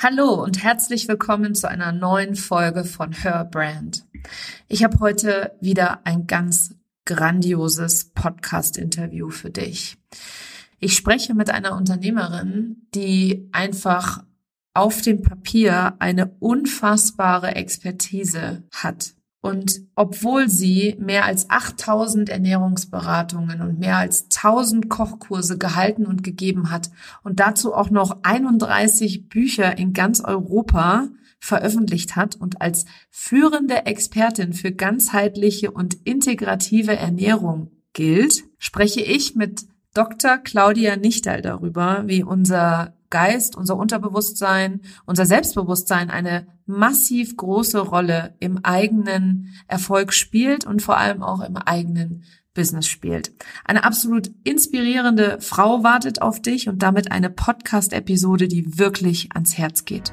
Hallo und herzlich willkommen zu einer neuen Folge von Her Brand. Ich habe heute wieder ein ganz grandioses Podcast-Interview für dich. Ich spreche mit einer Unternehmerin, die einfach auf dem Papier eine unfassbare Expertise hat und obwohl sie mehr als 8000 Ernährungsberatungen und mehr als 1000 Kochkurse gehalten und gegeben hat und dazu auch noch 31 Bücher in ganz Europa veröffentlicht hat und als führende Expertin für ganzheitliche und integrative Ernährung gilt, spreche ich mit Dr. Claudia Nichtal darüber, wie unser Geist, unser Unterbewusstsein, unser Selbstbewusstsein eine massiv große Rolle im eigenen Erfolg spielt und vor allem auch im eigenen Business spielt. Eine absolut inspirierende Frau wartet auf dich und damit eine Podcast-Episode, die wirklich ans Herz geht.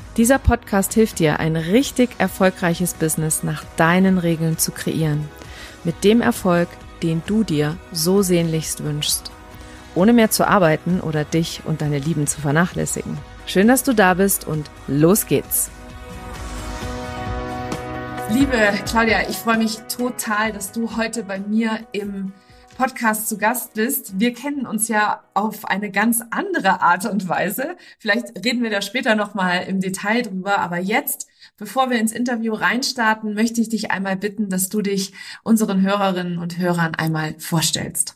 Dieser Podcast hilft dir, ein richtig erfolgreiches Business nach deinen Regeln zu kreieren. Mit dem Erfolg, den du dir so sehnlichst wünschst. Ohne mehr zu arbeiten oder dich und deine Lieben zu vernachlässigen. Schön, dass du da bist und los geht's. Liebe Claudia, ich freue mich total, dass du heute bei mir im Podcast zu Gast bist. Wir kennen uns ja auf eine ganz andere Art und Weise. Vielleicht reden wir da später nochmal im Detail drüber. Aber jetzt, bevor wir ins Interview reinstarten, möchte ich dich einmal bitten, dass du dich unseren Hörerinnen und Hörern einmal vorstellst.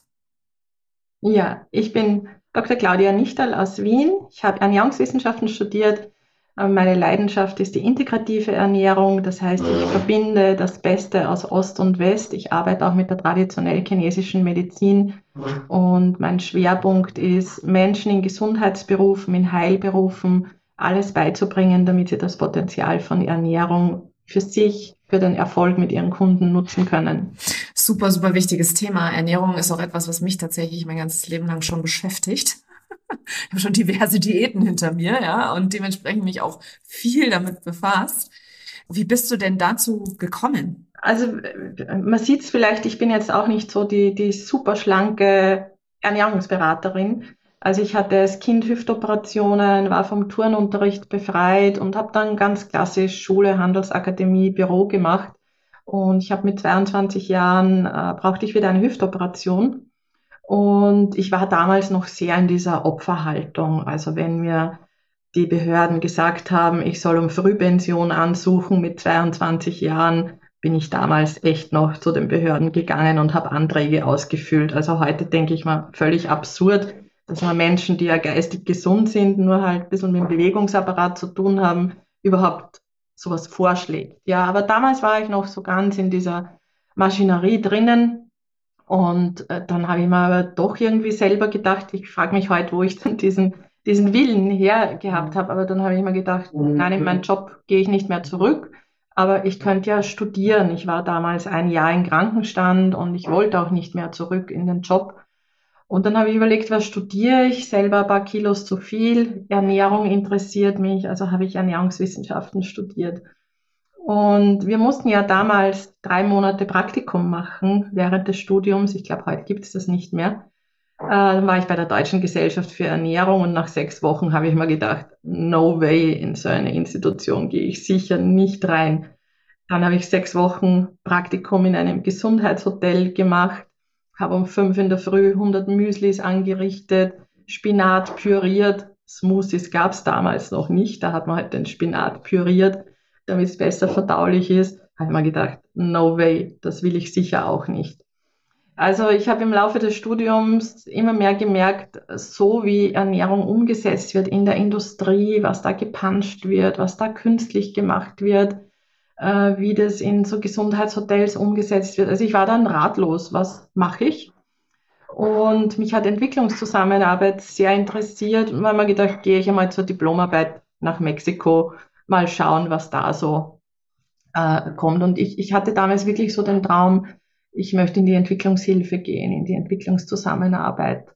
Ja, ich bin Dr. Claudia Nichtal aus Wien. Ich habe Ernährungswissenschaften studiert meine Leidenschaft ist die integrative Ernährung. Das heißt, ich verbinde das Beste aus Ost und West. Ich arbeite auch mit der traditionell chinesischen Medizin. Und mein Schwerpunkt ist, Menschen in Gesundheitsberufen, in Heilberufen alles beizubringen, damit sie das Potenzial von Ernährung für sich, für den Erfolg mit ihren Kunden nutzen können. Super, super wichtiges Thema. Ernährung ist auch etwas, was mich tatsächlich mein ganzes Leben lang schon beschäftigt ich habe schon diverse Diäten hinter mir, ja, und dementsprechend mich auch viel damit befasst. Wie bist du denn dazu gekommen? Also man sieht es vielleicht, ich bin jetzt auch nicht so die, die super schlanke Ernährungsberaterin. Also ich hatte als Kind Hüftoperationen, war vom Turnunterricht befreit und habe dann ganz klassisch Schule, Handelsakademie, Büro gemacht. Und ich habe mit 22 Jahren, äh, brauchte ich wieder eine Hüftoperation und ich war damals noch sehr in dieser Opferhaltung. Also wenn mir die Behörden gesagt haben, ich soll um Frühpension ansuchen mit 22 Jahren, bin ich damals echt noch zu den Behörden gegangen und habe Anträge ausgefüllt. Also heute denke ich mal völlig absurd, dass man Menschen, die ja geistig gesund sind, nur halt ein bisschen mit dem Bewegungsapparat zu tun haben, überhaupt sowas vorschlägt. Ja, aber damals war ich noch so ganz in dieser Maschinerie drinnen und äh, dann habe ich mir aber doch irgendwie selber gedacht, ich frage mich heute, wo ich dann diesen, diesen Willen her gehabt mhm. habe. Aber dann habe ich mir gedacht, mhm. nein, in meinen Job gehe ich nicht mehr zurück. Aber ich könnte ja studieren. Ich war damals ein Jahr in Krankenstand und ich wollte auch nicht mehr zurück in den Job. Und dann habe ich überlegt, was studiere ich? Selber ein paar Kilos zu viel. Ernährung interessiert mich, also habe ich Ernährungswissenschaften studiert. Und wir mussten ja damals drei Monate Praktikum machen während des Studiums. Ich glaube, heute gibt es das nicht mehr. Äh, dann war ich bei der Deutschen Gesellschaft für Ernährung und nach sechs Wochen habe ich mir gedacht, no way, in so eine Institution gehe ich sicher nicht rein. Dann habe ich sechs Wochen Praktikum in einem Gesundheitshotel gemacht, habe um fünf in der Früh 100 Müslis angerichtet, Spinat püriert. Smoothies gab es damals noch nicht, da hat man halt den Spinat püriert damit es besser verdaulich ist, habe ich mir gedacht, no way, das will ich sicher auch nicht. Also ich habe im Laufe des Studiums immer mehr gemerkt, so wie Ernährung umgesetzt wird in der Industrie, was da gepanscht wird, was da künstlich gemacht wird, äh, wie das in so Gesundheitshotels umgesetzt wird. Also ich war dann ratlos, was mache ich? Und mich hat Entwicklungszusammenarbeit sehr interessiert habe mir gedacht, gehe ich einmal zur Diplomarbeit nach Mexiko mal schauen, was da so äh, kommt. Und ich, ich hatte damals wirklich so den Traum, ich möchte in die Entwicklungshilfe gehen, in die Entwicklungszusammenarbeit.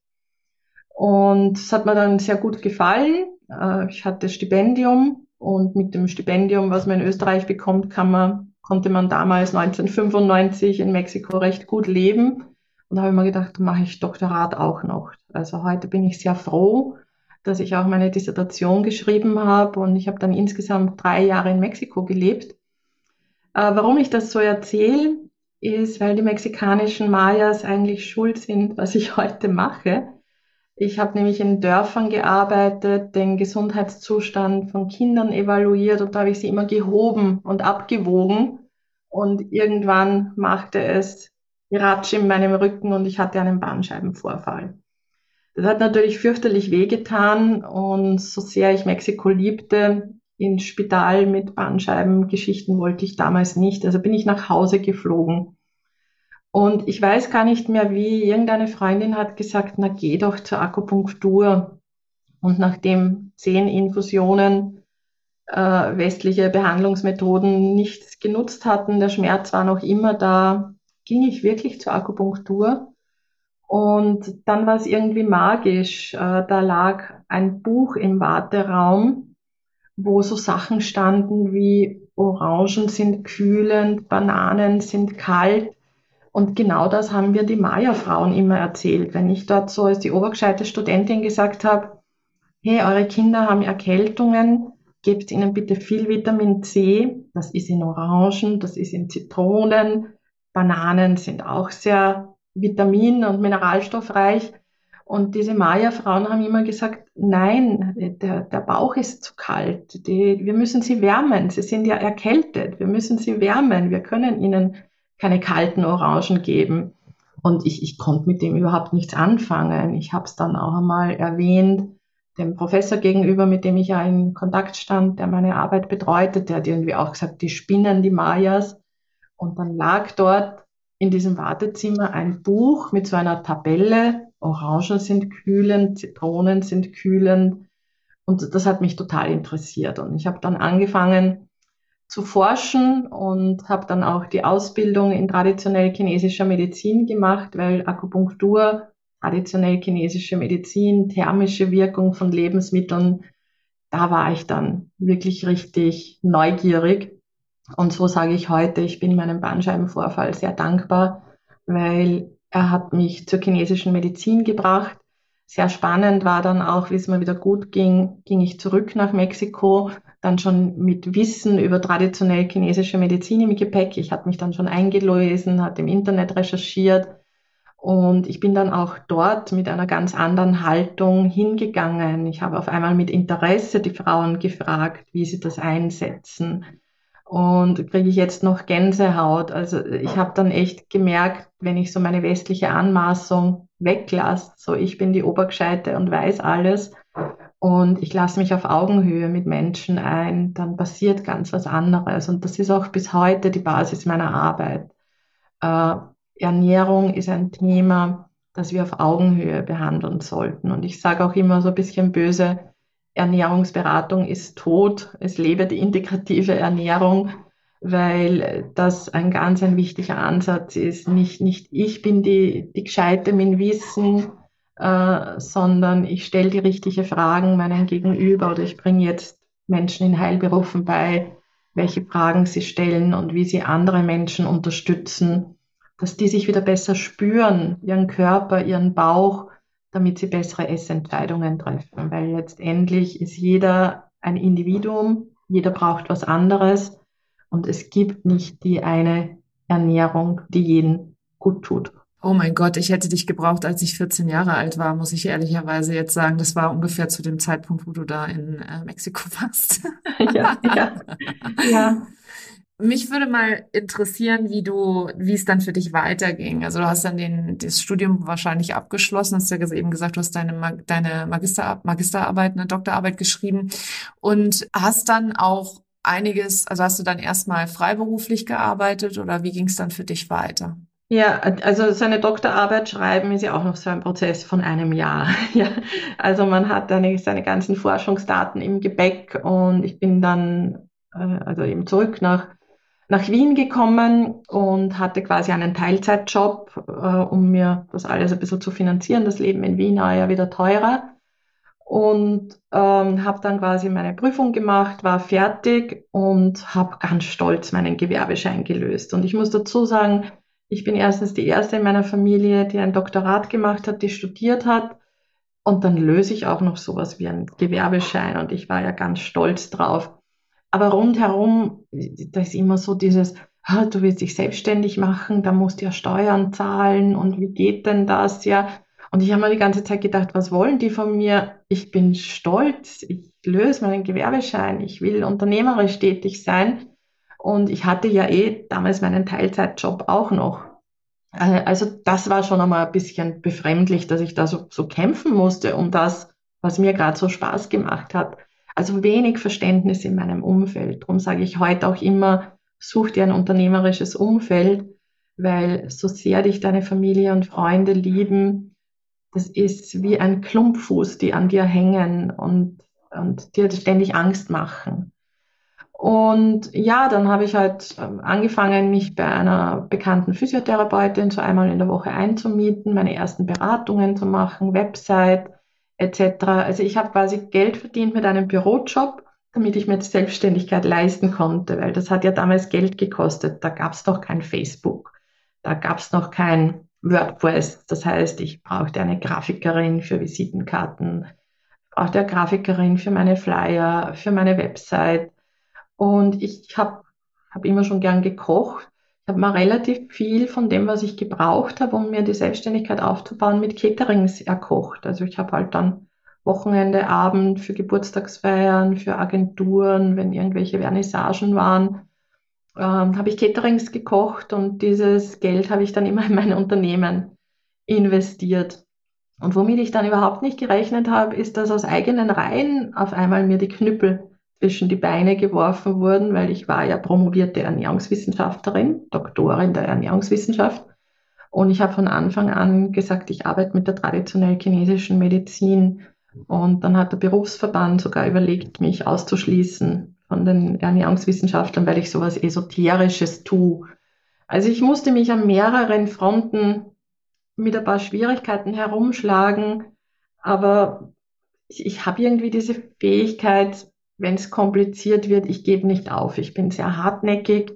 Und es hat mir dann sehr gut gefallen. Äh, ich hatte Stipendium und mit dem Stipendium, was man in Österreich bekommt, kann man, konnte man damals 1995 in Mexiko recht gut leben. Und da habe ich mir gedacht, mache ich Doktorat auch noch. Also heute bin ich sehr froh, dass ich auch meine Dissertation geschrieben habe und ich habe dann insgesamt drei Jahre in Mexiko gelebt. Äh, warum ich das so erzähle, ist, weil die mexikanischen Mayas eigentlich schuld sind, was ich heute mache. Ich habe nämlich in Dörfern gearbeitet, den Gesundheitszustand von Kindern evaluiert und da habe ich sie immer gehoben und abgewogen. Und irgendwann machte es Ratsch in meinem Rücken und ich hatte einen Bandscheibenvorfall. Das hat natürlich fürchterlich wehgetan und so sehr ich Mexiko liebte, ins Spital mit Bandscheibengeschichten wollte ich damals nicht. Also bin ich nach Hause geflogen. Und ich weiß gar nicht mehr wie, irgendeine Freundin hat gesagt, na geh doch zur Akupunktur. Und nachdem zehn Infusionen äh, westliche Behandlungsmethoden nichts genutzt hatten, der Schmerz war noch immer da, ging ich wirklich zur Akupunktur. Und dann war es irgendwie magisch. Äh, da lag ein Buch im Warteraum, wo so Sachen standen wie Orangen sind kühlend, Bananen sind kalt. Und genau das haben wir die Maya-Frauen immer erzählt. Wenn ich dort so als die obergescheite Studentin gesagt habe, hey, eure Kinder haben Erkältungen, gebt ihnen bitte viel Vitamin C. Das ist in Orangen, das ist in Zitronen. Bananen sind auch sehr vitamin- und mineralstoffreich. Und diese Maya-Frauen haben immer gesagt, nein, der, der Bauch ist zu kalt. Die, wir müssen sie wärmen. Sie sind ja erkältet. Wir müssen sie wärmen. Wir können ihnen keine kalten Orangen geben. Und ich, ich konnte mit dem überhaupt nichts anfangen. Ich habe es dann auch einmal erwähnt, dem Professor gegenüber, mit dem ich ja in Kontakt stand, der meine Arbeit betreute, der hat irgendwie auch gesagt, die spinnen die Mayas. Und dann lag dort in diesem Wartezimmer ein Buch mit so einer Tabelle. Orangen sind kühlend, Zitronen sind kühlend. Und das hat mich total interessiert. Und ich habe dann angefangen, zu forschen und habe dann auch die Ausbildung in traditionell chinesischer Medizin gemacht, weil Akupunktur, traditionell chinesische Medizin, thermische Wirkung von Lebensmitteln, da war ich dann wirklich richtig neugierig. Und so sage ich heute, ich bin meinem Bandscheibenvorfall sehr dankbar, weil er hat mich zur chinesischen Medizin gebracht. Sehr spannend war dann auch, wie es mir wieder gut ging, ging ich zurück nach Mexiko dann schon mit Wissen über traditionell chinesische Medizin im Gepäck. Ich hatte mich dann schon eingelesen, hatte im Internet recherchiert und ich bin dann auch dort mit einer ganz anderen Haltung hingegangen. Ich habe auf einmal mit Interesse die Frauen gefragt, wie sie das einsetzen. Und kriege ich jetzt noch Gänsehaut. Also ich habe dann echt gemerkt, wenn ich so meine westliche Anmaßung weglasse, so ich bin die Obergescheite und weiß alles, und ich lasse mich auf Augenhöhe mit Menschen ein, dann passiert ganz was anderes. Und das ist auch bis heute die Basis meiner Arbeit. Äh, Ernährung ist ein Thema, das wir auf Augenhöhe behandeln sollten. Und ich sage auch immer so ein bisschen böse, Ernährungsberatung ist tot, es lebe die integrative Ernährung, weil das ein ganz ein wichtiger Ansatz ist. Nicht, nicht ich bin die, die Gescheite mit Wissen, äh, sondern ich stelle die richtigen Fragen meinem Gegenüber oder ich bringe jetzt Menschen in Heilberufen bei, welche Fragen sie stellen und wie sie andere Menschen unterstützen, dass die sich wieder besser spüren, ihren Körper, ihren Bauch, damit sie bessere Essentscheidungen treffen. Weil letztendlich ist jeder ein Individuum, jeder braucht was anderes und es gibt nicht die eine Ernährung, die jeden gut tut. Oh mein Gott, ich hätte dich gebraucht, als ich 14 Jahre alt war, muss ich ehrlicherweise jetzt sagen. Das war ungefähr zu dem Zeitpunkt, wo du da in äh, Mexiko warst. Ja, ja, ja. Mich würde mal interessieren, wie du, wie es dann für dich weiterging. Also du hast dann den, das Studium wahrscheinlich abgeschlossen, hast ja eben gesagt, du hast deine, deine Magister, Magisterarbeit, eine Doktorarbeit geschrieben und hast dann auch einiges, also hast du dann erstmal freiberuflich gearbeitet oder wie ging es dann für dich weiter? Ja, also seine Doktorarbeit schreiben ist ja auch noch so ein Prozess von einem Jahr. Ja, also man hat dann seine ganzen Forschungsdaten im Gepäck und ich bin dann äh, also eben zurück nach nach Wien gekommen und hatte quasi einen Teilzeitjob, äh, um mir das alles ein bisschen zu finanzieren. Das Leben in Wien war ja wieder teurer. Und ähm, habe dann quasi meine Prüfung gemacht, war fertig und habe ganz stolz meinen Gewerbeschein gelöst. Und ich muss dazu sagen, ich bin erstens die erste in meiner Familie, die ein Doktorat gemacht hat, die studiert hat. Und dann löse ich auch noch sowas wie einen Gewerbeschein. Und ich war ja ganz stolz drauf. Aber rundherum, da ist immer so dieses, ah, du willst dich selbstständig machen, da musst du ja Steuern zahlen und wie geht denn das? Ja. Und ich habe mir die ganze Zeit gedacht, was wollen die von mir? Ich bin stolz, ich löse meinen Gewerbeschein, ich will unternehmerisch tätig sein. Und ich hatte ja eh damals meinen Teilzeitjob auch noch. Äh, also das war schon einmal ein bisschen befremdlich, dass ich da so, so kämpfen musste um das, was mir gerade so Spaß gemacht hat. Also wenig Verständnis in meinem Umfeld. Darum sage ich heute auch immer, such dir ein unternehmerisches Umfeld, weil so sehr dich deine Familie und Freunde lieben, das ist wie ein Klumpfuß, die an dir hängen und, und dir ständig Angst machen. Und ja, dann habe ich halt ähm, angefangen, mich bei einer bekannten Physiotherapeutin so einmal in der Woche einzumieten, meine ersten Beratungen zu machen, Website, etc. Also ich habe quasi Geld verdient mit einem Bürojob, damit ich mir die Selbstständigkeit leisten konnte, weil das hat ja damals Geld gekostet. Da gab es noch kein Facebook, da gab es noch kein WordPress. Das heißt, ich brauchte eine Grafikerin für Visitenkarten, brauchte eine Grafikerin für meine Flyer, für meine Website. Und ich habe hab immer schon gern gekocht habe mir relativ viel von dem, was ich gebraucht habe, um mir die Selbstständigkeit aufzubauen, mit Caterings erkocht. Also ich habe halt dann Wochenende, Abend für Geburtstagsfeiern, für Agenturen, wenn irgendwelche Vernissagen waren, ähm, habe ich Caterings gekocht und dieses Geld habe ich dann immer in mein Unternehmen investiert. Und womit ich dann überhaupt nicht gerechnet habe, ist, dass aus eigenen Reihen auf einmal mir die Knüppel zwischen die Beine geworfen wurden, weil ich war ja promovierte Ernährungswissenschaftlerin, Doktorin der Ernährungswissenschaft. Und ich habe von Anfang an gesagt, ich arbeite mit der traditionell chinesischen Medizin. Und dann hat der Berufsverband sogar überlegt, mich auszuschließen von den Ernährungswissenschaftlern, weil ich sowas Esoterisches tue. Also ich musste mich an mehreren Fronten mit ein paar Schwierigkeiten herumschlagen, aber ich, ich habe irgendwie diese Fähigkeit, wenn es kompliziert wird, ich gebe nicht auf. Ich bin sehr hartnäckig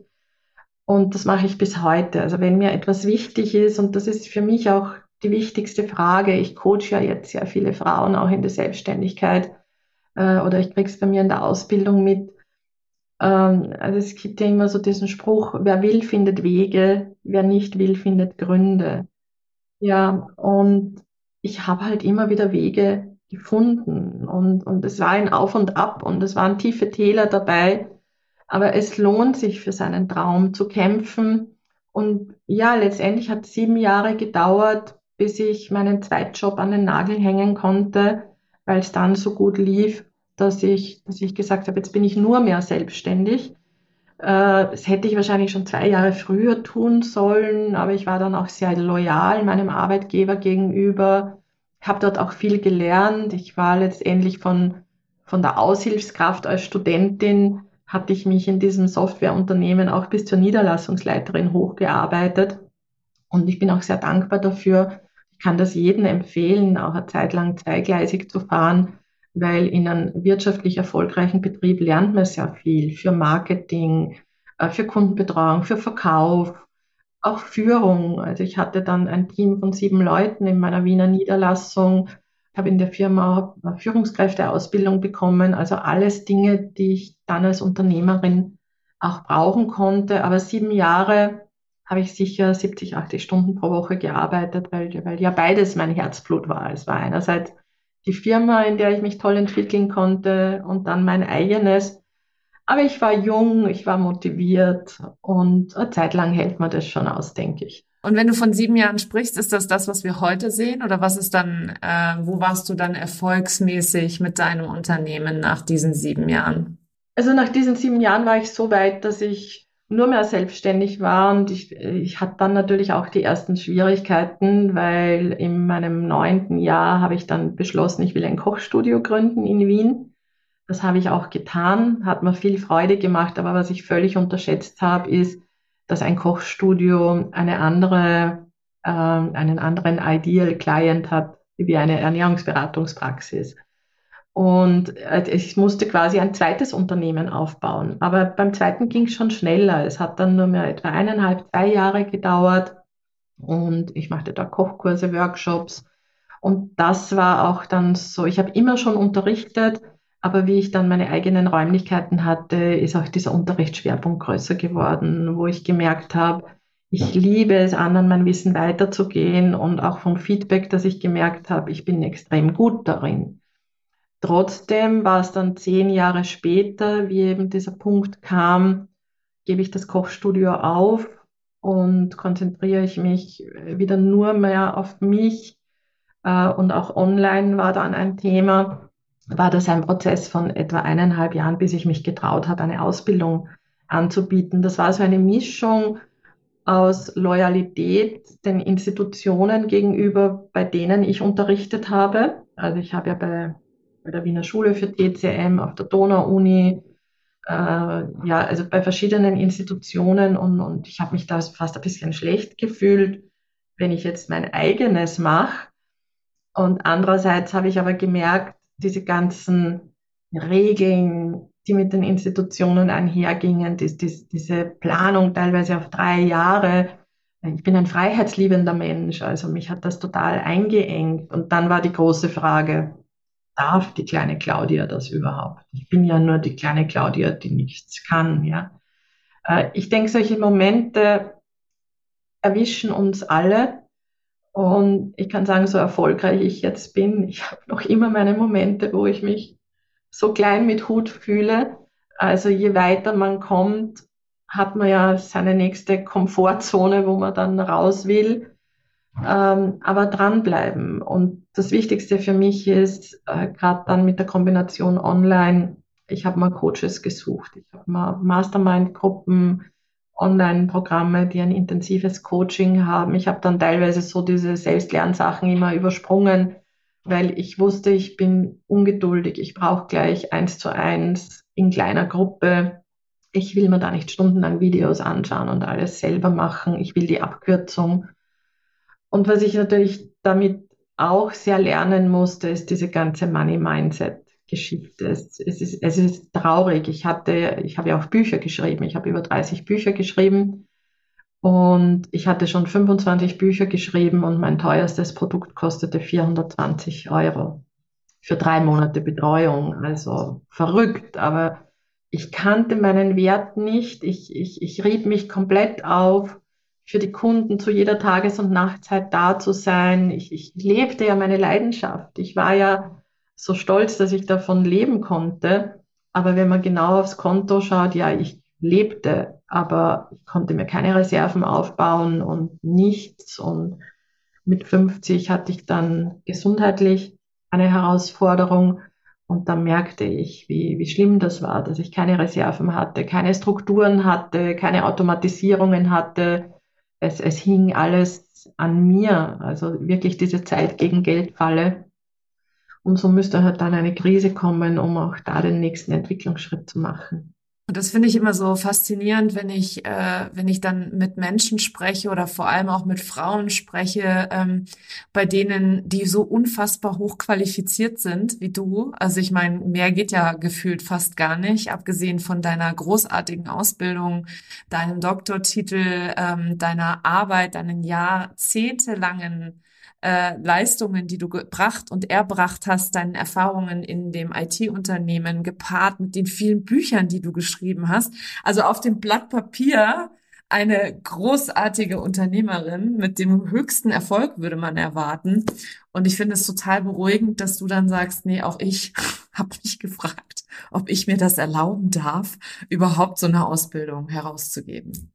und das mache ich bis heute. Also wenn mir etwas wichtig ist, und das ist für mich auch die wichtigste Frage, ich coache ja jetzt sehr viele Frauen auch in der Selbstständigkeit äh, oder ich kriege es bei mir in der Ausbildung mit. Ähm, also es gibt ja immer so diesen Spruch, wer will, findet Wege, wer nicht will, findet Gründe. Ja, und ich habe halt immer wieder Wege gefunden und, und es war ein Auf und Ab und es waren tiefe Täler dabei. Aber es lohnt sich für seinen Traum zu kämpfen. Und ja, letztendlich hat sieben Jahre gedauert, bis ich meinen Zweitjob an den Nagel hängen konnte, weil es dann so gut lief, dass ich, dass ich gesagt habe, jetzt bin ich nur mehr selbstständig. Äh, das hätte ich wahrscheinlich schon zwei Jahre früher tun sollen, aber ich war dann auch sehr loyal meinem Arbeitgeber gegenüber habe dort auch viel gelernt. Ich war letztendlich von, von der Aushilfskraft als Studentin, hatte ich mich in diesem Softwareunternehmen auch bis zur Niederlassungsleiterin hochgearbeitet. Und ich bin auch sehr dankbar dafür. Ich kann das jedem empfehlen, auch eine Zeit lang zweigleisig zu fahren, weil in einem wirtschaftlich erfolgreichen Betrieb lernt man sehr viel für Marketing, äh, für Kundenbetreuung, für Verkauf, auch Führung. Also ich hatte dann ein Team von sieben Leuten in meiner Wiener Niederlassung, habe in der Firma Führungskräfteausbildung bekommen. Also alles Dinge, die ich dann als Unternehmerin auch brauchen konnte. Aber sieben Jahre habe ich sicher 70, 80 Stunden pro Woche gearbeitet, weil, weil ja beides mein Herzblut war. Es war einerseits die Firma, in der ich mich toll entwickeln konnte und dann mein eigenes. Aber ich war jung, ich war motiviert und eine Zeit lang hält man das schon aus, denke ich. Und wenn du von sieben Jahren sprichst, ist das das, was wir heute sehen? Oder was ist dann, äh, wo warst du dann erfolgsmäßig mit deinem Unternehmen nach diesen sieben Jahren? Also nach diesen sieben Jahren war ich so weit, dass ich nur mehr selbstständig war und ich, ich hatte dann natürlich auch die ersten Schwierigkeiten, weil in meinem neunten Jahr habe ich dann beschlossen, ich will ein Kochstudio gründen in Wien Das habe ich auch getan, hat mir viel Freude gemacht, aber was ich völlig unterschätzt habe, ist, dass ein Kochstudio eine andere, äh, einen anderen Ideal Client hat wie eine Ernährungsberatungspraxis. Und äh, ich musste quasi ein zweites Unternehmen aufbauen. Aber beim zweiten ging es schon schneller. Es hat dann nur mehr etwa eineinhalb, zwei Jahre gedauert. Und ich machte da Kochkurse, Workshops. Und das war auch dann so, ich habe immer schon unterrichtet, aber wie ich dann meine eigenen Räumlichkeiten hatte, ist auch dieser Unterrichtsschwerpunkt größer geworden, wo ich gemerkt habe, ich liebe es, anderen mein Wissen weiterzugehen und auch vom Feedback, dass ich gemerkt habe, ich bin extrem gut darin. Trotzdem war es dann zehn Jahre später, wie eben dieser Punkt kam, gebe ich das Kochstudio auf und konzentriere ich mich wieder nur mehr auf mich. Äh, und auch online war dann ein Thema, war das ein Prozess von etwa eineinhalb Jahren, bis ich mich getraut habe, eine Ausbildung anzubieten. Das war so eine Mischung aus Loyalität den Institutionen gegenüber, bei denen ich unterrichtet habe. Also ich habe ja bei bei der Wiener Schule für TCM, auf der Donau-Uni, äh, ja, also bei verschiedenen Institutionen und, und ich habe mich da fast ein bisschen schlecht gefühlt, wenn ich jetzt mein eigenes mache. Und andererseits habe ich aber gemerkt, diese ganzen Regeln, die mit den Institutionen einhergingen, die, die, diese Planung teilweise auf drei Jahre. Ich bin ein freiheitsliebender Mensch, also mich hat das total eingeengt. Und dann war die große Frage, darf die kleine Claudia das überhaupt? Ich bin ja nur die kleine Claudia, die nichts kann, ja. Äh, ich denke, solche Momente erwischen uns alle. Und ich kann sagen, so erfolgreich ich jetzt bin, ich habe noch immer meine Momente, wo ich mich so klein mit Hut fühle. Also je weiter man kommt, hat man ja seine nächste Komfortzone, wo man dann raus will. Ähm, aber dranbleiben. Und das Wichtigste für mich ist, äh, gerade dann mit der Kombination online, ich habe mal Coaches gesucht, ich habe mal Mastermind-Gruppen, Online-Programme, die ein intensives Coaching haben. Ich habe dann teilweise so diese Selbstlernsachen immer übersprungen, weil ich wusste, ich bin ungeduldig, ich brauche gleich eins zu eins in kleiner Gruppe. Ich will mir da nicht stundenlang Videos anschauen und alles selber machen. Ich will die Abkürzung. Und was ich natürlich damit auch sehr lernen musste, ist diese ganze Money-Mindset-Geschichte. Es, es, ist, es ist traurig. Ich hatte, ich habe ja auch Bücher geschrieben. Ich habe über 30 Bücher geschrieben. Und ich hatte schon 25 Bücher geschrieben und mein teuerstes Produkt kostete 420 Euro für drei Monate Betreuung. Also verrückt, aber ich kannte meinen Wert nicht. Ich, ich, ich rieb mich komplett auf für die Kunden zu jeder Tages- und Nachtzeit da zu sein. Ich, ich lebte ja meine Leidenschaft. Ich war ja so stolz, dass ich davon leben konnte. Aber wenn man genau aufs Konto schaut, ja, ich lebte, aber ich konnte mir keine Reserven aufbauen und nichts. Und mit 50 hatte ich dann gesundheitlich eine Herausforderung. Und da merkte ich, wie, wie schlimm das war, dass ich keine Reserven hatte, keine Strukturen hatte, keine Automatisierungen hatte, es, es hing alles an mir, also wirklich diese Zeit gegen Geld falle. Und so müsste halt dann eine Krise kommen, um auch da den nächsten Entwicklungsschritt zu machen. Und das finde ich immer so faszinierend, wenn ich, äh, wenn ich dann mit Menschen spreche oder vor allem auch mit Frauen spreche, ähm, bei denen, die so unfassbar hochqualifiziert sind wie du. Also ich meine, mehr geht ja gefühlt fast gar nicht, abgesehen von deiner großartigen Ausbildung, deinem Doktortitel, ähm, deiner Arbeit, deinen jahrzehntelangen äh, Leistungen, die du gebracht und erbracht hast, deinen Erfahrungen in dem IT-Unternehmen gepaart mit den vielen Büchern, die du geschrieben hast. Also auf dem Blatt Papier eine großartige Unternehmerin mit dem höchsten Erfolg würde man erwarten. Und ich finde es total beruhigend, dass du dann sagst, nee, auch ich habe mich gefragt, ob ich mir das erlauben darf, überhaupt so eine Ausbildung herauszugeben.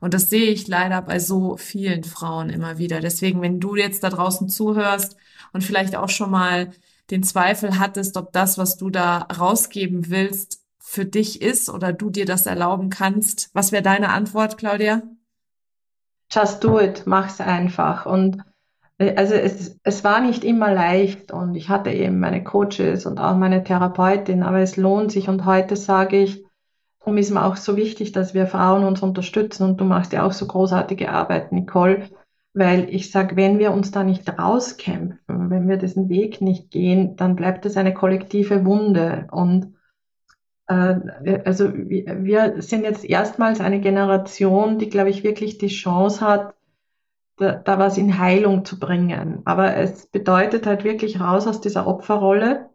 Und das sehe ich leider bei so vielen Frauen immer wieder. Deswegen, wenn du jetzt da draußen zuhörst und vielleicht auch schon mal den Zweifel hattest, ob das, was du da rausgeben willst, für dich ist oder du dir das erlauben kannst, was wäre deine Antwort, Claudia? Just do it, mach's einfach. Und also es, es war nicht immer leicht und ich hatte eben meine Coaches und auch meine Therapeutin, aber es lohnt sich und heute sage ich, darum ist mir auch so wichtig, dass wir Frauen uns unterstützen. Und du machst ja auch so großartige Arbeit, Nicole, weil ich sage, wenn wir uns da nicht rauskämpfen, wenn wir diesen Weg nicht gehen, dann bleibt es eine kollektive Wunde. Und äh, also wir sind jetzt erstmals eine Generation, die, glaube ich, wirklich die Chance hat, da, da was in Heilung zu bringen. Aber es bedeutet halt wirklich raus aus dieser Opferrolle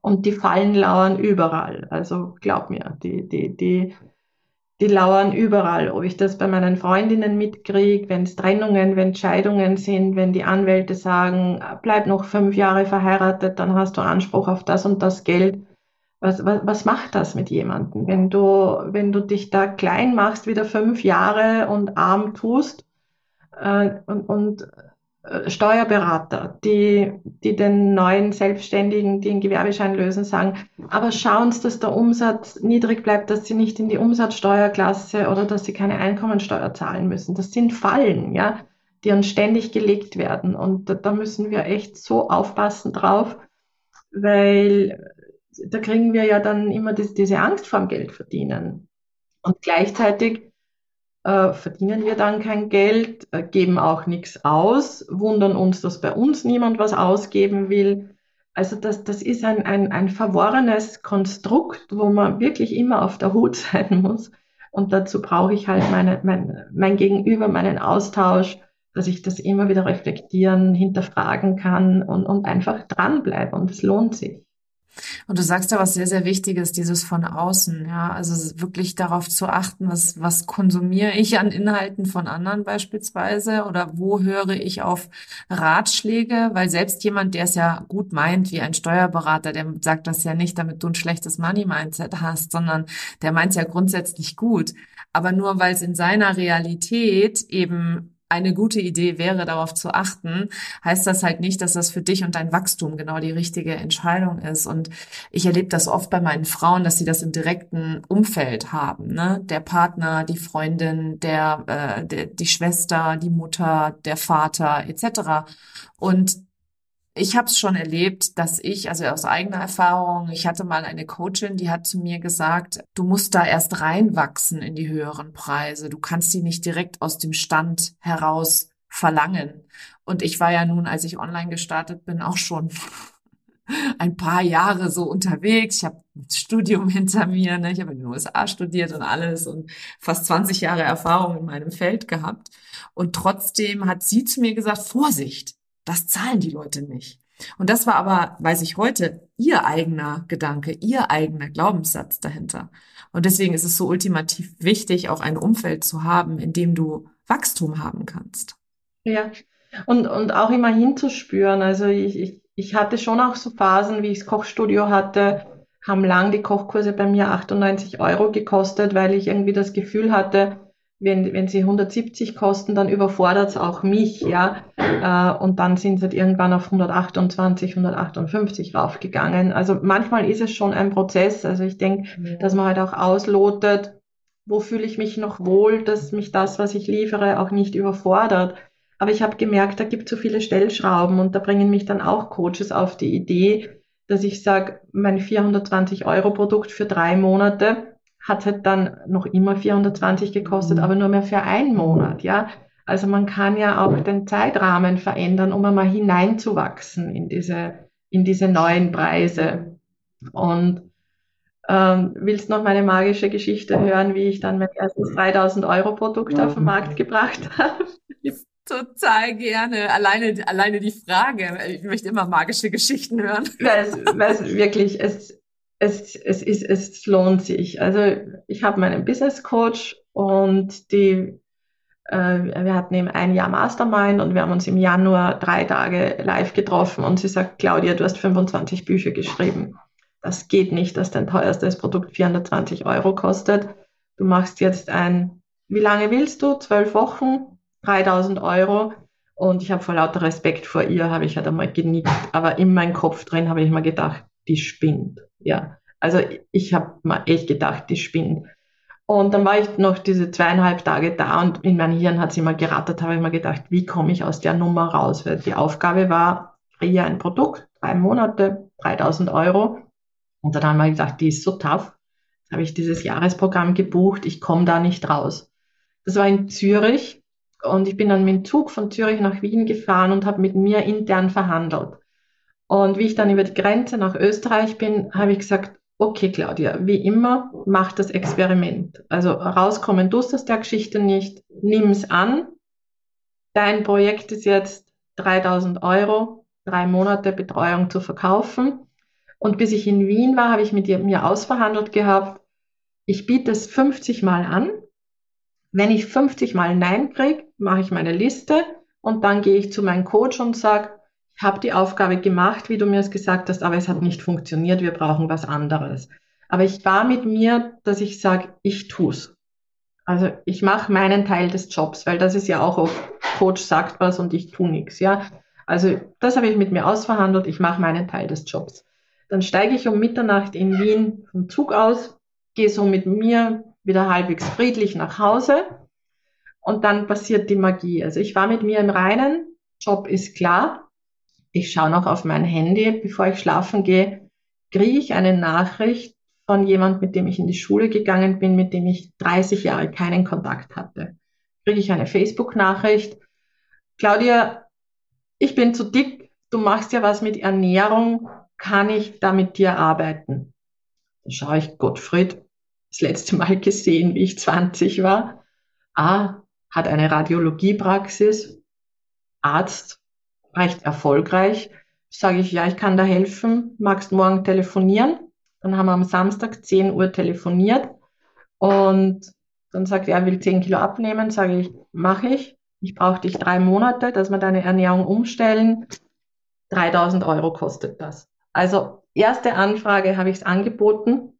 und die Fallen lauern überall. Also glaub mir, die, die, die, die lauern überall. Ob ich das bei meinen Freundinnen mitkriege, wenn es Trennungen, wenn Scheidungen sind, wenn die Anwälte sagen, bleib noch fünf Jahre verheiratet, dann hast du Anspruch auf das und das Geld. Was, was, was macht das mit jemandem, wenn du, wenn du dich da klein machst, wieder fünf Jahre und arm tust äh, und, und Steuerberater, die, die den neuen Selbstständigen, die einen Gewerbeschein lösen, sagen, aber schauen Sie, dass der Umsatz niedrig bleibt, dass Sie nicht in die Umsatzsteuerklasse oder dass Sie keine Einkommensteuer zahlen müssen. Das sind Fallen, ja, die uns ständig gelegt werden. Und da, da müssen wir echt so aufpassen drauf, weil da kriegen wir ja dann immer das, diese Angst vorm Geld verdienen. Und gleichzeitig äh, verdienen wir dann kein Geld, äh, geben auch nichts aus, wundern uns, dass bei uns niemand was ausgeben will. Also das, das ist ein, ein, ein verworrenes Konstrukt, wo man wirklich immer auf der Hut sein muss. Und dazu brauche ich halt meine, mein, mein Gegenüber, meinen Austausch, dass ich das immer wieder reflektieren, hinterfragen kann und, und einfach dranbleibe. Und es lohnt sich. Und du sagst da was sehr, sehr Wichtiges, dieses von außen, ja. Also wirklich darauf zu achten, was, was konsumiere ich an Inhalten von anderen beispielsweise oder wo höre ich auf Ratschläge, weil selbst jemand, der es ja gut meint, wie ein Steuerberater, der sagt das ja nicht, damit du ein schlechtes Money-Mindset hast, sondern der meint es ja grundsätzlich gut. Aber nur weil es in seiner Realität eben eine gute Idee wäre, darauf zu achten, heißt das halt nicht, dass das für dich und dein Wachstum genau die richtige Entscheidung ist. Und ich erlebe das oft bei meinen Frauen, dass sie das im direkten Umfeld haben. Ne? Der Partner, die Freundin, der, äh, der, die Schwester, die Mutter, der Vater etc. Und ich habe es schon erlebt, dass ich, also aus eigener Erfahrung, ich hatte mal eine Coachin, die hat zu mir gesagt, du musst da erst reinwachsen in die höheren Preise. Du kannst die nicht direkt aus dem Stand heraus verlangen. Und ich war ja nun, als ich online gestartet bin, auch schon ein paar Jahre so unterwegs. Ich habe ein Studium hinter mir, ne? ich habe in den USA studiert und alles und fast 20 Jahre Erfahrung in meinem Feld gehabt. Und trotzdem hat sie zu mir gesagt, Vorsicht, das zahlen die Leute nicht. Und das war aber, weiß ich heute, ihr eigener Gedanke, ihr eigener Glaubenssatz dahinter. Und deswegen ist es so ultimativ wichtig, auch ein Umfeld zu haben, in dem du Wachstum haben kannst. Ja, und, und auch immer hinzuspüren. Also ich, ich, ich hatte schon auch so Phasen, wie ich das Kochstudio hatte, haben lang die Kochkurse bei mir 98 Euro gekostet, weil ich irgendwie das Gefühl hatte, wenn, wenn sie 170 kosten, dann überfordert es auch mich, ja. Äh, und dann sind sie halt irgendwann auf 128, 158 raufgegangen. Also manchmal ist es schon ein Prozess. Also ich denke, ja. dass man halt auch auslotet, wo fühle ich mich noch wohl, dass mich das, was ich liefere, auch nicht überfordert. Aber ich habe gemerkt, da gibt es so viele Stellschrauben und da bringen mich dann auch Coaches auf die Idee, dass ich sage, mein 420 Euro Produkt für drei Monate, hat halt dann noch immer 420 gekostet, mhm. aber nur mehr für einen Monat, ja. Also man kann ja auch den Zeitrahmen verändern, um einmal hineinzuwachsen in diese, in diese neuen Preise. Und ähm, willst noch meine magische Geschichte hören, wie ich dann mein erstes 3000 Euro Produkt auf den Markt gebracht habe? Total gerne. Alleine, alleine die Frage. Ich möchte immer magische Geschichten hören. Weil es wirklich, es, es, es, ist, es lohnt sich. Also ich habe meinen Business Coach und die, äh, wir hatten eben ein Jahr Mastermind und wir haben uns im Januar drei Tage live getroffen und sie sagt, Claudia, du hast 25 Bücher geschrieben. Das geht nicht, dass dein teuerstes Produkt 420 Euro kostet. Du machst jetzt ein, wie lange willst du? Zwölf Wochen, 3000 Euro. Und ich habe vor lauter Respekt vor ihr, habe ich halt einmal genickt. Aber in meinem Kopf drin habe ich mir gedacht, die spinnt. Ja, also ich habe mal echt gedacht, die spinnt. Und dann war ich noch diese zweieinhalb Tage da und in meinem Hirn hat es immer gerattert, habe ich mir gedacht, wie komme ich aus der Nummer raus? Weil die Aufgabe war, kreiere ein Produkt, drei Monate, 3000 Euro. Und dann haben wir gedacht, die ist so tough. Jetzt habe ich dieses Jahresprogramm gebucht, ich komme da nicht raus. Das war in Zürich und ich bin dann mit dem Zug von Zürich nach Wien gefahren und habe mit mir intern verhandelt. Und wie ich dann über die Grenze nach Österreich bin, habe ich gesagt, okay, Claudia, wie immer, mach das Experiment. Also rauskommen tust aus der Geschichte nicht, nimm's an. Dein Projekt ist jetzt 3000 Euro, drei Monate Betreuung zu verkaufen. Und bis ich in Wien war, habe ich mit mir ausverhandelt gehabt, ich biete es 50 Mal an. Wenn ich 50 Mal Nein kriege, mache ich meine Liste und dann gehe ich zu meinem Coach und sage, habe die Aufgabe gemacht, wie du mir es gesagt hast, aber es hat nicht funktioniert, wir brauchen was anderes. Aber ich war mit mir, dass ich sage, ich tu's. Also ich mache meinen Teil des Jobs, weil das ist ja auch oft, Coach sagt was und ich tu nichts, ja. Also das habe ich mit mir ausverhandelt, ich mache meinen Teil des Jobs. Dann steige ich um Mitternacht in Wien vom Zug aus, gehe so mit mir wieder halbwegs friedlich nach Hause und dann passiert die Magie. Also ich war mit mir im Reinen, Job ist klar, ich schaue noch auf mein Handy, bevor ich schlafen gehe, kriege ich eine Nachricht von jemand, mit dem ich in die Schule gegangen bin, mit dem ich 30 Jahre keinen Kontakt hatte. Kriege ich eine Facebook-Nachricht. Claudia, ich bin zu dick, du machst ja was mit Ernährung, kann ich da mit dir arbeiten? Dann schaue ich Gottfried, das letzte Mal gesehen, wie ich 20 war. Ah, hat eine Radiologiepraxis, Arzt, recht erfolgreich. Sage ich, ja, ich kann da helfen, magst morgen telefonieren? Dann haben wir am Samstag 10 Uhr telefoniert und dann sagt er, er will 10 Kilo abnehmen, sage ich, mache ich. Ich brauche dich drei Monate, dass wir deine Ernährung umstellen. 3000 Euro kostet das. Also erste Anfrage habe ich es angeboten.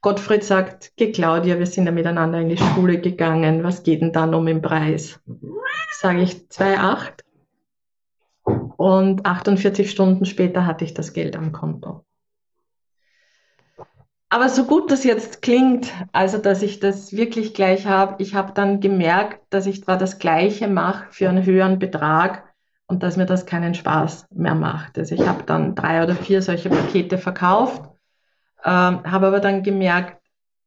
Gottfried sagt, geh Claudia, wir sind ja miteinander in die Schule gegangen. Was geht denn dann um den Preis? Sage ich 2,8. Und 48 Stunden später hatte ich das Geld am Konto. Aber so gut das jetzt klingt, also dass ich das wirklich gleich habe, ich habe dann gemerkt, dass ich zwar das Gleiche mache für einen höheren Betrag und dass mir das keinen Spaß mehr macht. Also ich habe dann drei oder vier solche Pakete verkauft, ähm, habe aber dann gemerkt,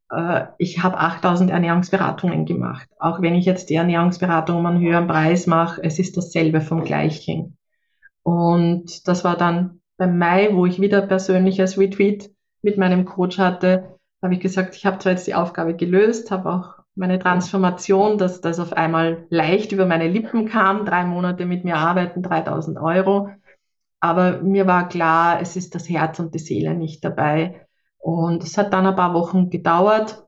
äh, ich habe 8000 Ernährungsberatungen gemacht. Auch wenn ich jetzt die Ernährungsberatung um einen höheren Preis mache, es ist dasselbe vom Gleichen. Und das war dann beim Mai, wo ich wieder persönliches Retweet mit meinem Coach hatte, habe ich gesagt, ich habe zwar jetzt die Aufgabe gelöst, habe auch meine Transformation, dass das auf einmal leicht über meine Lippen kam, drei Monate mit mir arbeiten, 3000 Euro. Aber mir war klar, es ist das Herz und die Seele nicht dabei. Und es hat dann ein paar Wochen gedauert.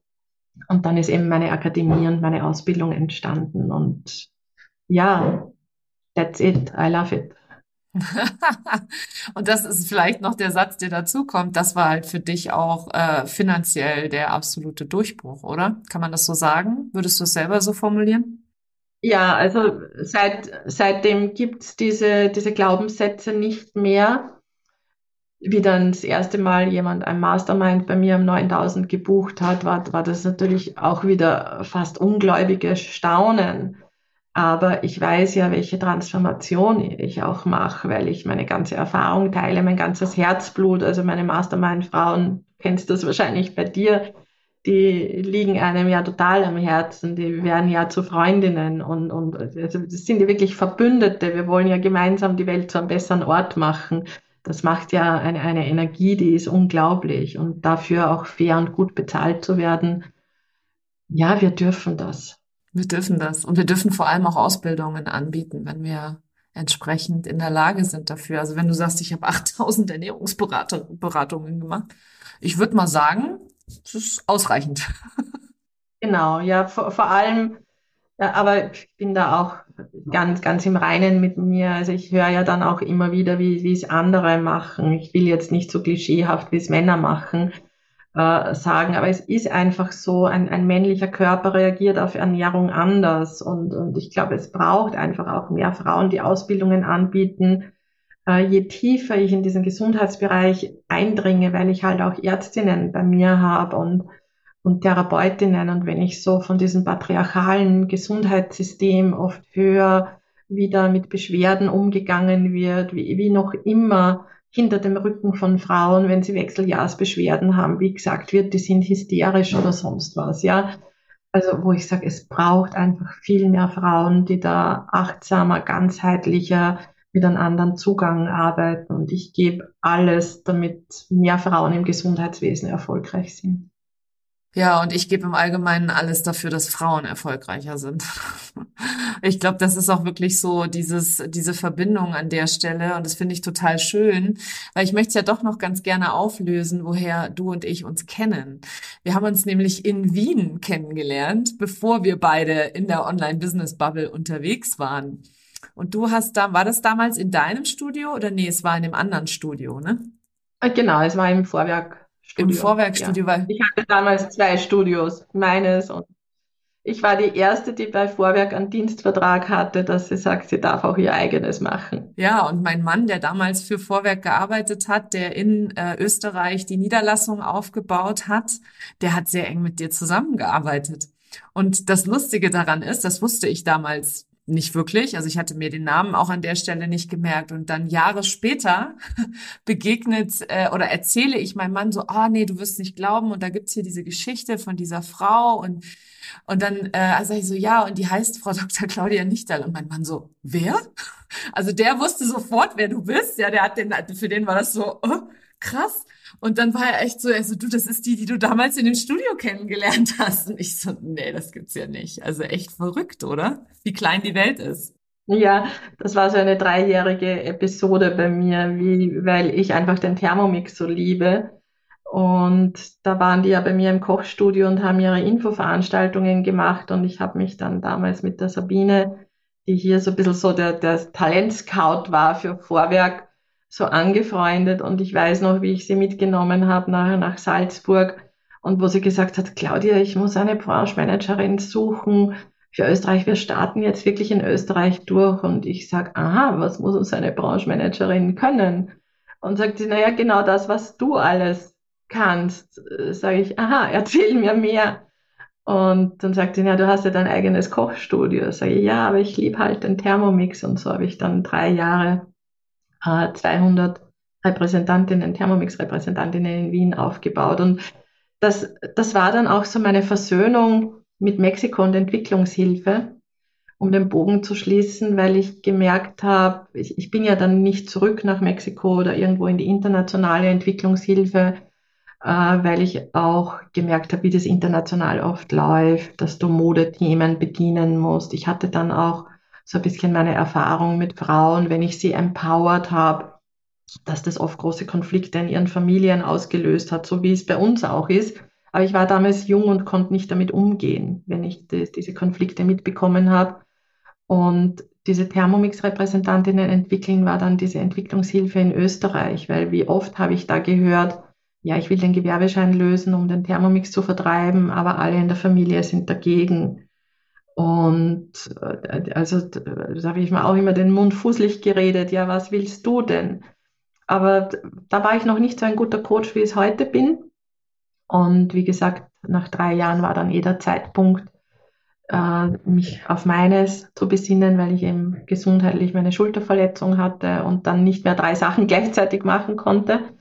Und dann ist eben meine Akademie und meine Ausbildung entstanden. Und ja, that's it. I love it. Und das ist vielleicht noch der Satz, der dazu kommt. Das war halt für dich auch äh, finanziell der absolute Durchbruch, oder? Kann man das so sagen? Würdest du es selber so formulieren? Ja, also seit, seitdem gibt's diese, diese Glaubenssätze nicht mehr. Wie dann das erste Mal jemand ein Mastermind bei mir um 9000 gebucht hat, war, war das natürlich auch wieder fast ungläubiges Staunen aber ich weiß ja, welche Transformation ich auch mache, weil ich meine ganze Erfahrung teile, mein ganzes Herzblut, also meine Mastermind-Frauen, kennst das wahrscheinlich bei dir, die liegen einem ja total am Herzen, die werden ja zu Freundinnen und, und also das sind ja wirklich Verbündete. Wir wollen ja gemeinsam die Welt zu einem besseren Ort machen. Das macht ja eine, eine Energie, die ist unglaublich und dafür auch fair und gut bezahlt zu werden. Ja, wir dürfen das. Wir dürfen das. Und wir dürfen vor allem auch Ausbildungen anbieten, wenn wir entsprechend in der Lage sind dafür. Also wenn du sagst, ich habe 8000 Ernährungsberatungen gemacht, ich würde mal sagen, das ist ausreichend. Genau, ja, vor, vor allem, ja, aber ich bin da auch ganz, ganz im Reinen mit mir. Also ich höre ja dann auch immer wieder, wie, wie es andere machen. Ich will jetzt nicht so klischeehaft, wie es Männer machen äh, sagen. Aber es ist einfach so, ein, ein männlicher Körper reagiert auf Ernährung anders. Und, und ich glaube, es braucht einfach auch mehr Frauen, die Ausbildungen anbieten. Äh, je tiefer ich in diesen Gesundheitsbereich eindringe, weil ich halt auch Ärztinnen bei mir habe und und Therapeutinnen. Und wenn ich so von diesem patriarchalen Gesundheitssystem oft höre, wie da mit Beschwerden umgegangen wird, wie, wie noch immer hinter dem Rücken von Frauen, wenn sie Wechseljahrsbeschwerden haben, wie gesagt wird, die sind hysterisch oder sonst was, ja. Also wo ich sage, es braucht einfach viel mehr Frauen, die da achtsamer, ganzheitlicher mit einem anderen Zugang arbeiten. Und ich gebe alles, damit mehr Frauen im Gesundheitswesen erfolgreich sind. Ja, und ich gebe im Allgemeinen alles dafür, dass Frauen erfolgreicher sind. Ich glaube, das ist auch wirklich so dieses, diese Verbindung an der Stelle. Und das finde ich total schön, weil ich möchte es ja doch noch ganz gerne auflösen, woher du und ich uns kennen. Wir haben uns nämlich in Wien kennengelernt, bevor wir beide in der Online-Business-Bubble unterwegs waren. Und du hast da, war das damals in deinem Studio oder nee, es war in einem anderen Studio, ne? Äh, genau, es war im Vorwerk Studio. Im Vorwerkstudio, ja. weil. Ich hatte damals zwei Studios, meines und ich war die erste, die bei Vorwerk einen Dienstvertrag hatte, dass sie sagt, sie darf auch ihr eigenes machen. Ja, und mein Mann, der damals für Vorwerk gearbeitet hat, der in äh, Österreich die Niederlassung aufgebaut hat, der hat sehr eng mit dir zusammengearbeitet. Und das Lustige daran ist, das wusste ich damals nicht wirklich. Also ich hatte mir den Namen auch an der Stelle nicht gemerkt. Und dann Jahre später begegnet äh, oder erzähle ich meinem Mann so, ah oh, nee, du wirst nicht glauben. Und da gibt's hier diese Geschichte von dieser Frau. Und, und dann äh, sage ich so, ja, und die heißt Frau Dr. Claudia Nichtal. Und mein Mann so, wer? Also der wusste sofort, wer du bist. Ja, der hat den, für den war das so, oh, krass. Und dann war er echt so, er so, du, das ist die, die du damals in dem Studio kennengelernt hast. Und ich so, nee, das gibt's ja nicht. Also echt verrückt, oder? Wie klein die Welt ist. Ja, das war so eine dreijährige Episode bei mir, wie, weil ich einfach den Thermomix so liebe. Und da waren die ja bei mir im Kochstudio und haben ihre Infoveranstaltungen gemacht. Und ich habe mich dann damals mit der Sabine, die hier so ein bisschen so der, der Talentscout war für Vorwerk, so angefreundet und ich weiß noch, wie ich sie mitgenommen habe nachher nach Salzburg und wo sie gesagt hat, Claudia, ich muss eine Branchmanagerin suchen für Österreich. Wir starten jetzt wirklich in Österreich durch und ich sag, aha, was muss uns eine Branchmanagerin können? Und sagt sie, naja, genau das, was du alles kannst. Sage ich, aha, erzähl mir mehr. Und dann sagt sie, ja, du hast ja dein eigenes Kochstudio. Sage ich, ja, aber ich liebe halt den Thermomix und so habe ich dann drei Jahre 200 Repräsentantinnen, Thermomix-Repräsentantinnen in Wien aufgebaut. Und das, das war dann auch so meine Versöhnung mit Mexiko und Entwicklungshilfe, um den Bogen zu schließen, weil ich gemerkt habe, ich, ich bin ja dann nicht zurück nach Mexiko oder irgendwo in die internationale Entwicklungshilfe, äh, weil ich auch gemerkt habe, wie das international oft läuft, dass du Modethemen bedienen musst. Ich hatte dann auch so ein bisschen meine Erfahrung mit Frauen, wenn ich sie empowered habe, dass das oft große Konflikte in ihren Familien ausgelöst hat, so wie es bei uns auch ist. Aber ich war damals jung und konnte nicht damit umgehen, wenn ich die, diese Konflikte mitbekommen habe. Und diese Thermomix-Repräsentantinnen entwickeln war dann diese Entwicklungshilfe in Österreich, weil wie oft habe ich da gehört, ja, ich will den Gewerbeschein lösen, um den Thermomix zu vertreiben, aber alle in der Familie sind dagegen. Und äh, also da habe ich mir auch immer den Mund fußlich geredet, ja, was willst du denn? Aber da war ich noch nicht so ein guter Coach, wie ich es heute bin. Und wie gesagt, nach drei Jahren war dann eh der Zeitpunkt, äh, mich auf meines zu besinnen, weil ich eben gesundheitlich meine Schulterverletzung hatte und dann nicht mehr drei Sachen gleichzeitig machen konnte.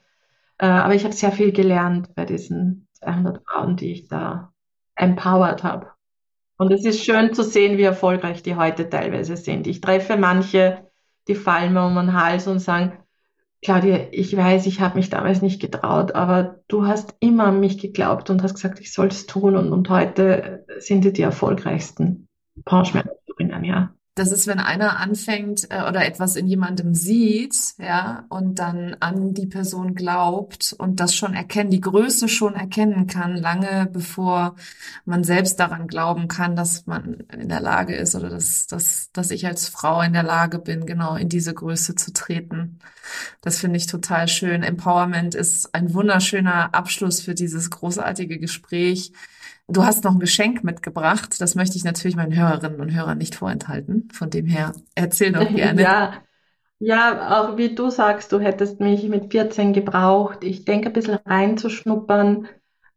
Äh, aber ich habe sehr viel gelernt bei diesen 200 Frauen, die ich da empowered habe. Und es ist schön zu sehen, wie erfolgreich die heute teilweise sind. Ich treffe manche, die fallen mir um den Hals und sagen, Claudia, ich weiß, ich habe mich damals nicht getraut, aber du hast immer an mich geglaubt und hast gesagt, ich soll es tun und, und heute sind die die erfolgreichsten Branchmanagerinnen, ja das ist, wenn einer anfängt äh, oder etwas in jemandem sieht, ja, und dann an die Person glaubt und das schon erkennen, die Größe schon erkennen kann, lange bevor man selbst daran glauben kann, dass man in der Lage ist oder dass, dass, dass ich als Frau in der Lage bin, genau in diese Größe zu treten. Das finde ich total schön. Empowerment ist ein wunderschöner Abschluss für dieses großartige Gespräch. Du hast noch ein Geschenk mitgebracht. Das möchte ich natürlich meinen Hörerinnen und Hörern nicht vorenthalten. Von dem her, erzähl doch gerne. Ja, ja, auch wie du sagst, du hättest mich mit 14 gebraucht. Ich denke, ein bisschen reinzuschnuppern,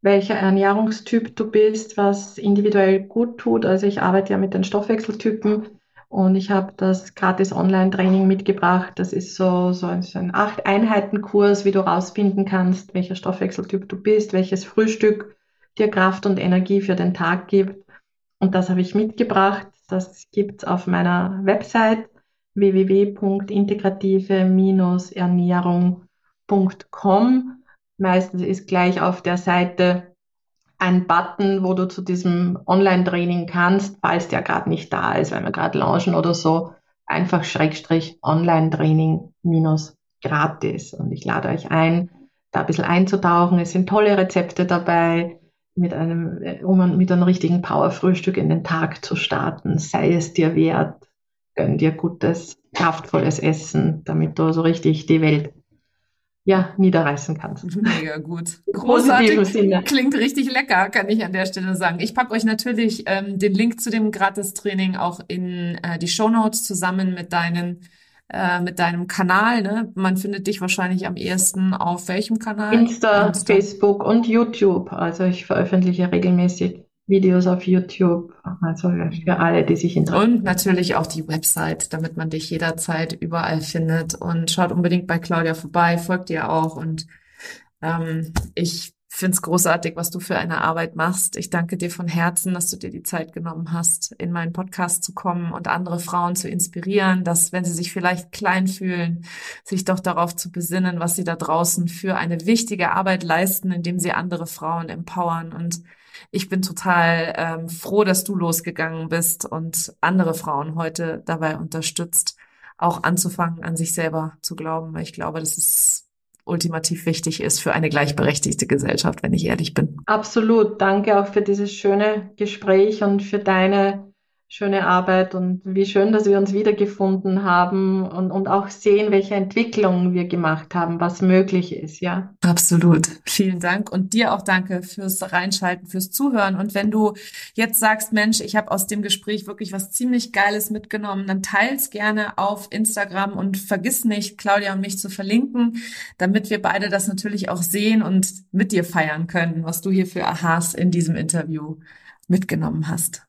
welcher Ernährungstyp du bist, was individuell gut tut. Also ich arbeite ja mit den Stoffwechseltypen und ich habe das gratis Online-Training mitgebracht. Das ist so, so ein, so ein Acht-Einheiten-Kurs, wie du rausfinden kannst, welcher Stoffwechseltyp du bist, welches Frühstück dir Kraft und Energie für den Tag gibt. Und das habe ich mitgebracht. Das gibt's auf meiner Website www.integrative-ernährung.com. Meistens ist gleich auf der Seite ein Button, wo du zu diesem Online-Training kannst, falls der gerade nicht da ist, weil wir gerade launchen oder so. Einfach Schrägstrich Online-Training minus gratis. Und ich lade euch ein, da ein bisschen einzutauchen. Es sind tolle Rezepte dabei, mit einem, um mit einem richtigen Power-Frühstück in den Tag zu starten. Sei es dir wert. Gönn dir gutes, kraftvolles Essen, damit du so richtig die Welt ja, niederreißen kannst. Mega gut. Großartig. Klingt richtig lecker, kann ich an der Stelle sagen. Ich packe euch natürlich ähm, den Link zu dem Gratis-Training auch in äh, die Show Notes zusammen mit deinen äh, mit deinem Kanal. Ne? Man findet dich wahrscheinlich am ehesten auf welchem Kanal? Insta, Insta, Facebook und YouTube. Also ich veröffentliche regelmäßig Videos auf YouTube, also für alle, die sich interessieren. Und natürlich auch die Website, damit man dich jederzeit überall findet. Und schaut unbedingt bei Claudia vorbei, folgt ihr auch. Und ähm, ich finde es großartig, was du für eine Arbeit machst. Ich danke dir von Herzen, dass du dir die Zeit genommen hast, in meinen Podcast zu kommen und andere Frauen zu inspirieren, dass, wenn sie sich vielleicht klein fühlen, sich doch darauf zu besinnen, was sie da draußen für eine wichtige Arbeit leisten, indem sie andere Frauen empowern und ich bin total ähm, froh, dass du losgegangen bist und andere Frauen heute dabei unterstützt, auch anzufangen, an sich selber zu glauben, ich glaube, dass es ultimativ wichtig ist für eine gleichberechtigte Gesellschaft, wenn ich ehrlich bin. Absolut. Danke auch für dieses schöne Gespräch und für deine schöne Arbeit und wie schön, dass wir uns wiedergefunden haben und, und auch sehen, welche Entwicklungen wir gemacht haben, was möglich ist, ja. Absolut. Vielen Dank und dir auch danke fürs Reinschalten, fürs Zuhören. Und wenn du jetzt sagst, Mensch, ich habe aus dem Gespräch wirklich was ziemlich Geiles mitgenommen, dann teils gerne auf Instagram und vergiss nicht, Claudia und mich zu verlinken, damit wir beide das natürlich auch sehen und mit dir feiern können, was du hier für Aha's in diesem Interview mitgenommen hast.